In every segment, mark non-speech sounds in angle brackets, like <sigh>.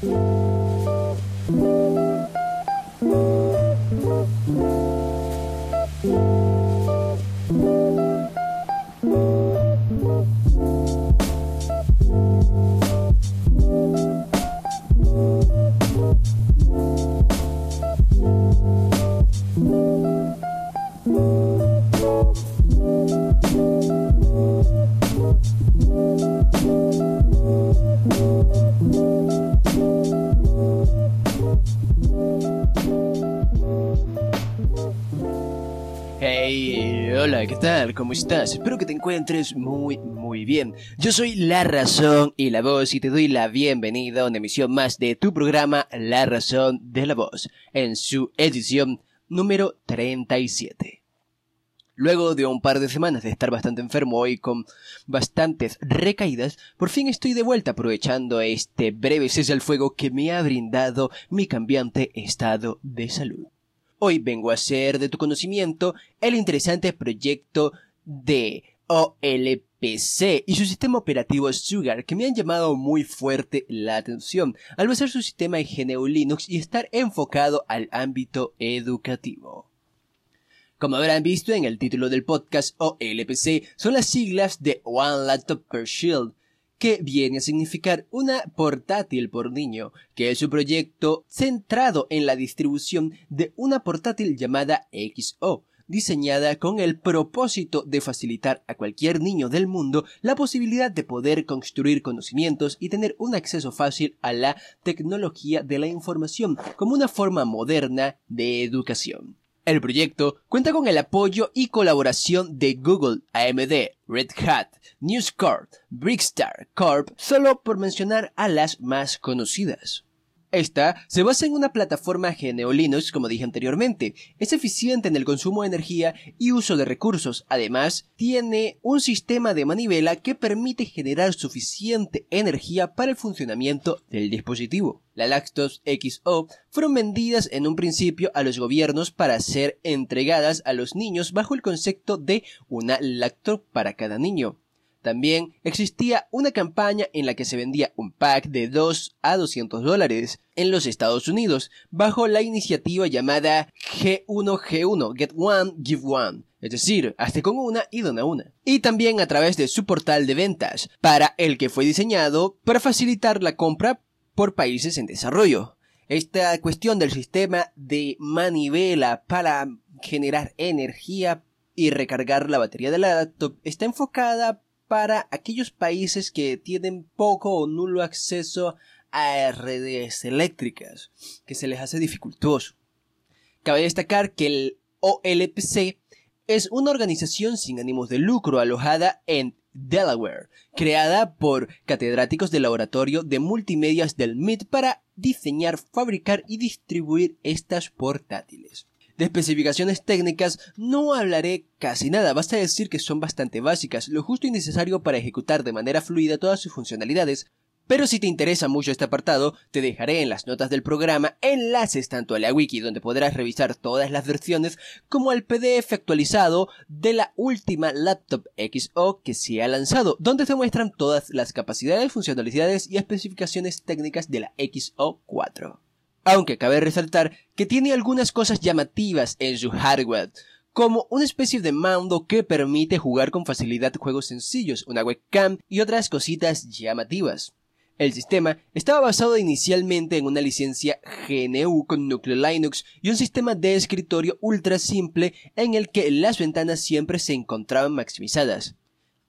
Thank you. ¿Qué tal? ¿Cómo estás? Espero que te encuentres muy, muy bien. Yo soy La Razón y la Voz y te doy la bienvenida a una emisión más de tu programa La Razón de la Voz, en su edición número 37. Luego de un par de semanas de estar bastante enfermo y con bastantes recaídas, por fin estoy de vuelta aprovechando este breve cese al fuego que me ha brindado mi cambiante estado de salud. Hoy vengo a hacer de tu conocimiento el interesante proyecto de OLPC y su sistema operativo Sugar que me han llamado muy fuerte la atención al basar su sistema en GNU Linux y estar enfocado al ámbito educativo. Como habrán visto en el título del podcast OLPC son las siglas de One Laptop Per Shield que viene a significar una portátil por niño, que es su proyecto centrado en la distribución de una portátil llamada XO, diseñada con el propósito de facilitar a cualquier niño del mundo la posibilidad de poder construir conocimientos y tener un acceso fácil a la tecnología de la información como una forma moderna de educación. El proyecto cuenta con el apoyo y colaboración de Google, AMD, Red Hat, News Corp, Brickstar Corp, solo por mencionar a las más conocidas. Esta se basa en una plataforma GNU Linux, como dije anteriormente. Es eficiente en el consumo de energía y uso de recursos. Además, tiene un sistema de manivela que permite generar suficiente energía para el funcionamiento del dispositivo. Las Lactos XO fueron vendidas en un principio a los gobiernos para ser entregadas a los niños bajo el concepto de una lacto para cada niño. También existía una campaña en la que se vendía un pack de 2 a 200 dólares en los Estados Unidos bajo la iniciativa llamada G1G1, Get One, Give One. Es decir, hazte con una y dona una. Y también a través de su portal de ventas, para el que fue diseñado para facilitar la compra por países en desarrollo. Esta cuestión del sistema de manivela para generar energía y recargar la batería de la laptop está enfocada para aquellos países que tienen poco o nulo acceso a redes eléctricas, que se les hace dificultoso. Cabe destacar que el OLPC es una organización sin ánimos de lucro alojada en Delaware, creada por catedráticos del laboratorio de multimedias del MIT para diseñar, fabricar y distribuir estas portátiles. De especificaciones técnicas no hablaré casi nada, basta decir que son bastante básicas, lo justo y necesario para ejecutar de manera fluida todas sus funcionalidades, pero si te interesa mucho este apartado, te dejaré en las notas del programa enlaces tanto a la wiki donde podrás revisar todas las versiones como al PDF actualizado de la última laptop XO que se ha lanzado, donde se muestran todas las capacidades, funcionalidades y especificaciones técnicas de la XO4 aunque cabe resaltar que tiene algunas cosas llamativas en su hardware, como una especie de mando que permite jugar con facilidad juegos sencillos, una webcam y otras cositas llamativas. El sistema estaba basado inicialmente en una licencia GNU con núcleo Linux y un sistema de escritorio ultra simple en el que las ventanas siempre se encontraban maximizadas.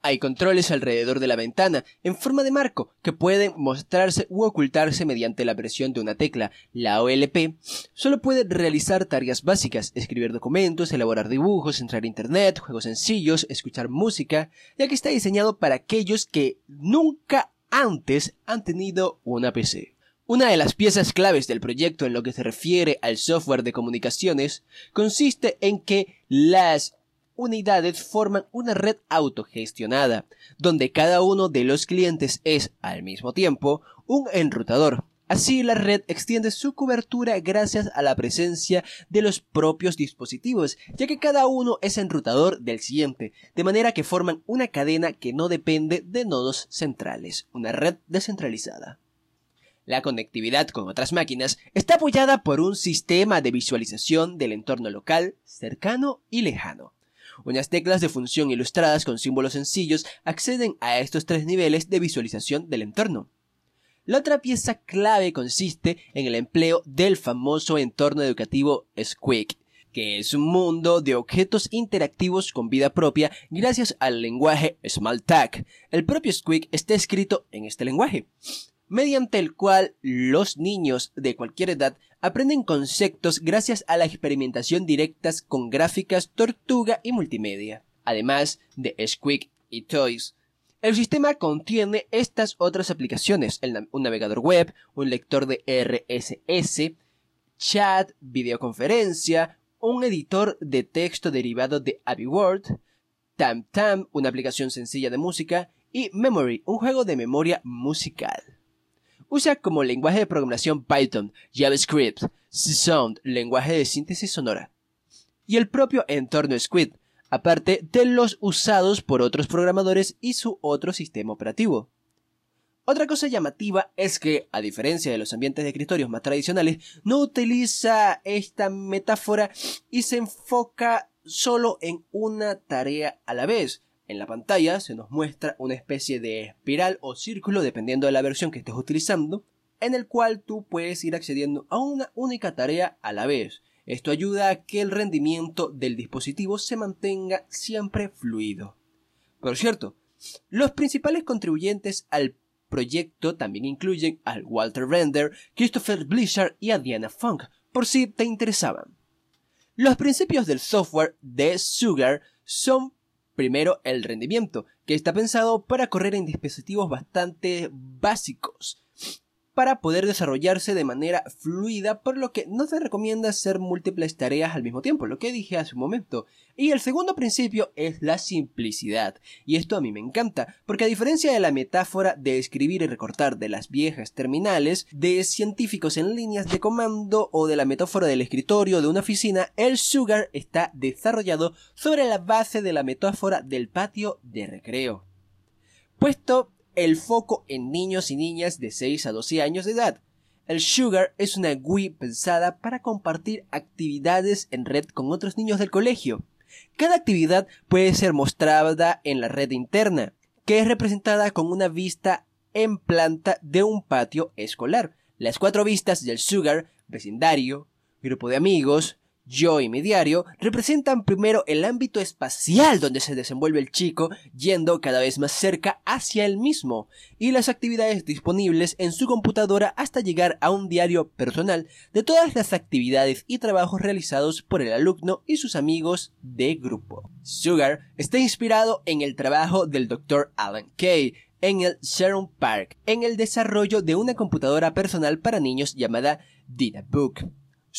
Hay controles alrededor de la ventana, en forma de marco, que pueden mostrarse u ocultarse mediante la presión de una tecla. La OLP solo puede realizar tareas básicas, escribir documentos, elaborar dibujos, entrar a internet, juegos sencillos, escuchar música, ya que está diseñado para aquellos que nunca antes han tenido una PC. Una de las piezas claves del proyecto en lo que se refiere al software de comunicaciones consiste en que las unidades forman una red autogestionada, donde cada uno de los clientes es, al mismo tiempo, un enrutador. Así la red extiende su cobertura gracias a la presencia de los propios dispositivos, ya que cada uno es enrutador del siguiente, de manera que forman una cadena que no depende de nodos centrales, una red descentralizada. La conectividad con otras máquinas está apoyada por un sistema de visualización del entorno local, cercano y lejano. Unas teclas de función ilustradas con símbolos sencillos acceden a estos tres niveles de visualización del entorno. La otra pieza clave consiste en el empleo del famoso entorno educativo Squeak, que es un mundo de objetos interactivos con vida propia gracias al lenguaje Smalltalk. El propio Squeak está escrito en este lenguaje, mediante el cual los niños de cualquier edad aprenden conceptos gracias a la experimentación directas con gráficas, tortuga y multimedia. Además de Squeak y Toys, el sistema contiene estas otras aplicaciones, un navegador web, un lector de RSS, chat, videoconferencia, un editor de texto derivado de AbiWord, TamTam, una aplicación sencilla de música, y Memory, un juego de memoria musical. Usa como lenguaje de programación Python, JavaScript, Sound, lenguaje de síntesis sonora, y el propio entorno Squid, aparte de los usados por otros programadores y su otro sistema operativo. Otra cosa llamativa es que, a diferencia de los ambientes de escritorios más tradicionales, no utiliza esta metáfora y se enfoca solo en una tarea a la vez. En la pantalla se nos muestra una especie de espiral o círculo, dependiendo de la versión que estés utilizando, en el cual tú puedes ir accediendo a una única tarea a la vez. Esto ayuda a que el rendimiento del dispositivo se mantenga siempre fluido. Por cierto, los principales contribuyentes al proyecto también incluyen al Walter Render, Christopher Blizzard y a Diana Funk, por si te interesaban. Los principios del software de Sugar son primero el rendimiento, que está pensado para correr en dispositivos bastante básicos, para poder desarrollarse de manera fluida, por lo que no se recomienda hacer múltiples tareas al mismo tiempo, lo que dije hace un momento. Y el segundo principio es la simplicidad, y esto a mí me encanta, porque a diferencia de la metáfora de escribir y recortar de las viejas terminales, de científicos en líneas de comando o de la metáfora del escritorio de una oficina, el Sugar está desarrollado sobre la base de la metáfora del patio de recreo. Puesto el foco en niños y niñas de 6 a 12 años de edad. El Sugar es una Wii pensada para compartir actividades en red con otros niños del colegio. Cada actividad puede ser mostrada en la red interna, que es representada con una vista en planta de un patio escolar. Las cuatro vistas del Sugar, vecindario, grupo de amigos, yo y mi diario representan primero el ámbito espacial donde se desenvuelve el chico yendo cada vez más cerca hacia él mismo y las actividades disponibles en su computadora hasta llegar a un diario personal de todas las actividades y trabajos realizados por el alumno y sus amigos de grupo. Sugar está inspirado en el trabajo del Dr. Alan Kay en el Sharon Park en el desarrollo de una computadora personal para niños llamada DynaBook.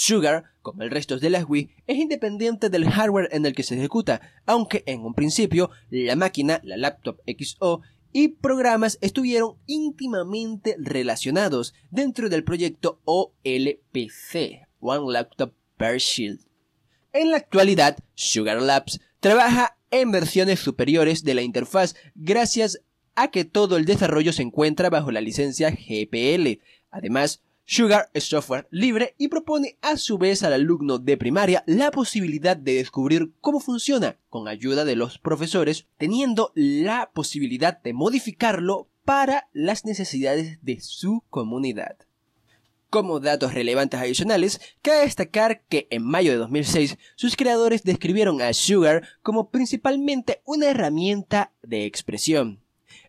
Sugar, como el resto de las Wii, es independiente del hardware en el que se ejecuta, aunque en un principio la máquina, la laptop XO y programas estuvieron íntimamente relacionados dentro del proyecto OLPC, One Laptop Per Shield. En la actualidad, Sugar Labs trabaja en versiones superiores de la interfaz gracias a que todo el desarrollo se encuentra bajo la licencia GPL. Además, Sugar es software libre y propone a su vez al alumno de primaria la posibilidad de descubrir cómo funciona con ayuda de los profesores, teniendo la posibilidad de modificarlo para las necesidades de su comunidad. Como datos relevantes adicionales, cabe destacar que en mayo de 2006 sus creadores describieron a Sugar como principalmente una herramienta de expresión.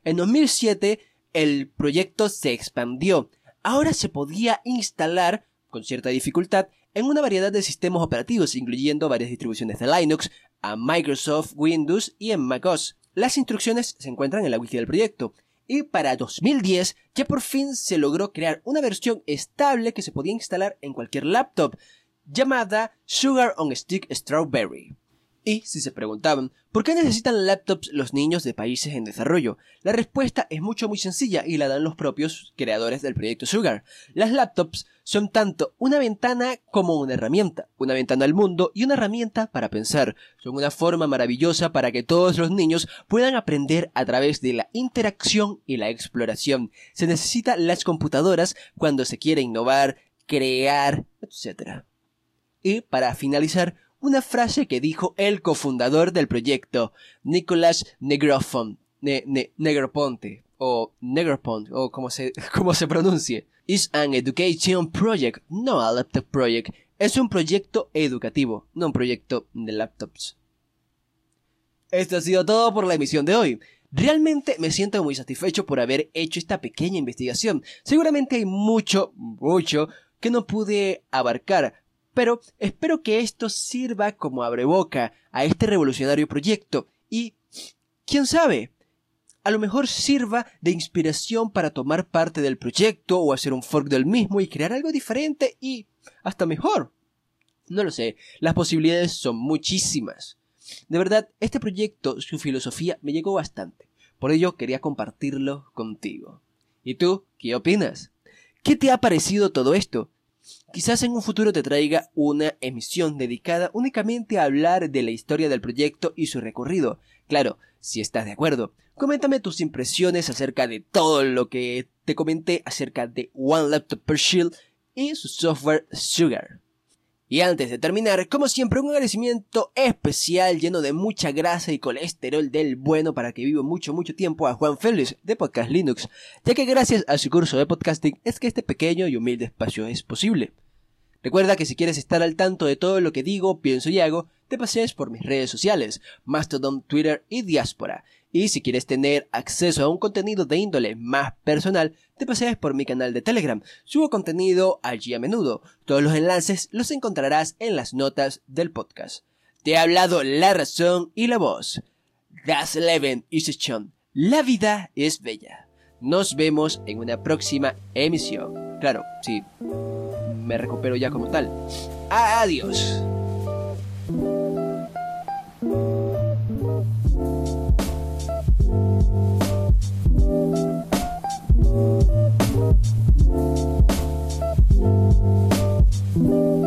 En 2007 el proyecto se expandió ahora se podía instalar, con cierta dificultad, en una variedad de sistemas operativos, incluyendo varias distribuciones de Linux, a Microsoft Windows y en macOS. Las instrucciones se encuentran en la wiki del proyecto. Y para 2010 ya por fin se logró crear una versión estable que se podía instalar en cualquier laptop, llamada Sugar on Stick Strawberry. Y si se preguntaban, ¿por qué necesitan laptops los niños de países en desarrollo? La respuesta es mucho muy sencilla y la dan los propios creadores del proyecto Sugar. Las laptops son tanto una ventana como una herramienta, una ventana al mundo y una herramienta para pensar. Son una forma maravillosa para que todos los niños puedan aprender a través de la interacción y la exploración. Se necesitan las computadoras cuando se quiere innovar, crear, etc. Y para finalizar, una frase que dijo el cofundador del proyecto, Nicolás Negroponte, o Negroponte, o como se, <laughs> como se pronuncie. Is an education project, no a laptop project. Es un proyecto educativo, no un proyecto de laptops. Esto ha sido todo por la emisión de hoy. Realmente me siento muy satisfecho por haber hecho esta pequeña investigación. Seguramente hay mucho, mucho que no pude abarcar, pero espero que esto sirva como abreboca a este revolucionario proyecto y, quién sabe, a lo mejor sirva de inspiración para tomar parte del proyecto o hacer un fork del mismo y crear algo diferente y hasta mejor. No lo sé, las posibilidades son muchísimas. De verdad, este proyecto, su filosofía, me llegó bastante. Por ello quería compartirlo contigo. ¿Y tú, qué opinas? ¿Qué te ha parecido todo esto? Quizás en un futuro te traiga una emisión dedicada únicamente a hablar de la historia del proyecto y su recorrido. Claro, si estás de acuerdo. Coméntame tus impresiones acerca de todo lo que te comenté acerca de One Laptop per Shield y su software Sugar. Y antes de terminar, como siempre, un agradecimiento especial lleno de mucha grasa y colesterol del bueno para que viva mucho, mucho tiempo a Juan Félix de Podcast Linux, ya que gracias a su curso de podcasting es que este pequeño y humilde espacio es posible. Recuerda que si quieres estar al tanto de todo lo que digo, pienso y hago, te pasees por mis redes sociales, Mastodon, Twitter y Diaspora. Y si quieres tener acceso a un contenido de índole más personal, te pasees por mi canal de Telegram. Subo contenido allí a menudo. Todos los enlaces los encontrarás en las notas del podcast. Te ha hablado la razón y la voz. Das Leben ist schon. La vida es bella. Nos vemos en una próxima emisión. Claro, sí, me recupero ya como tal. Adiós. thank you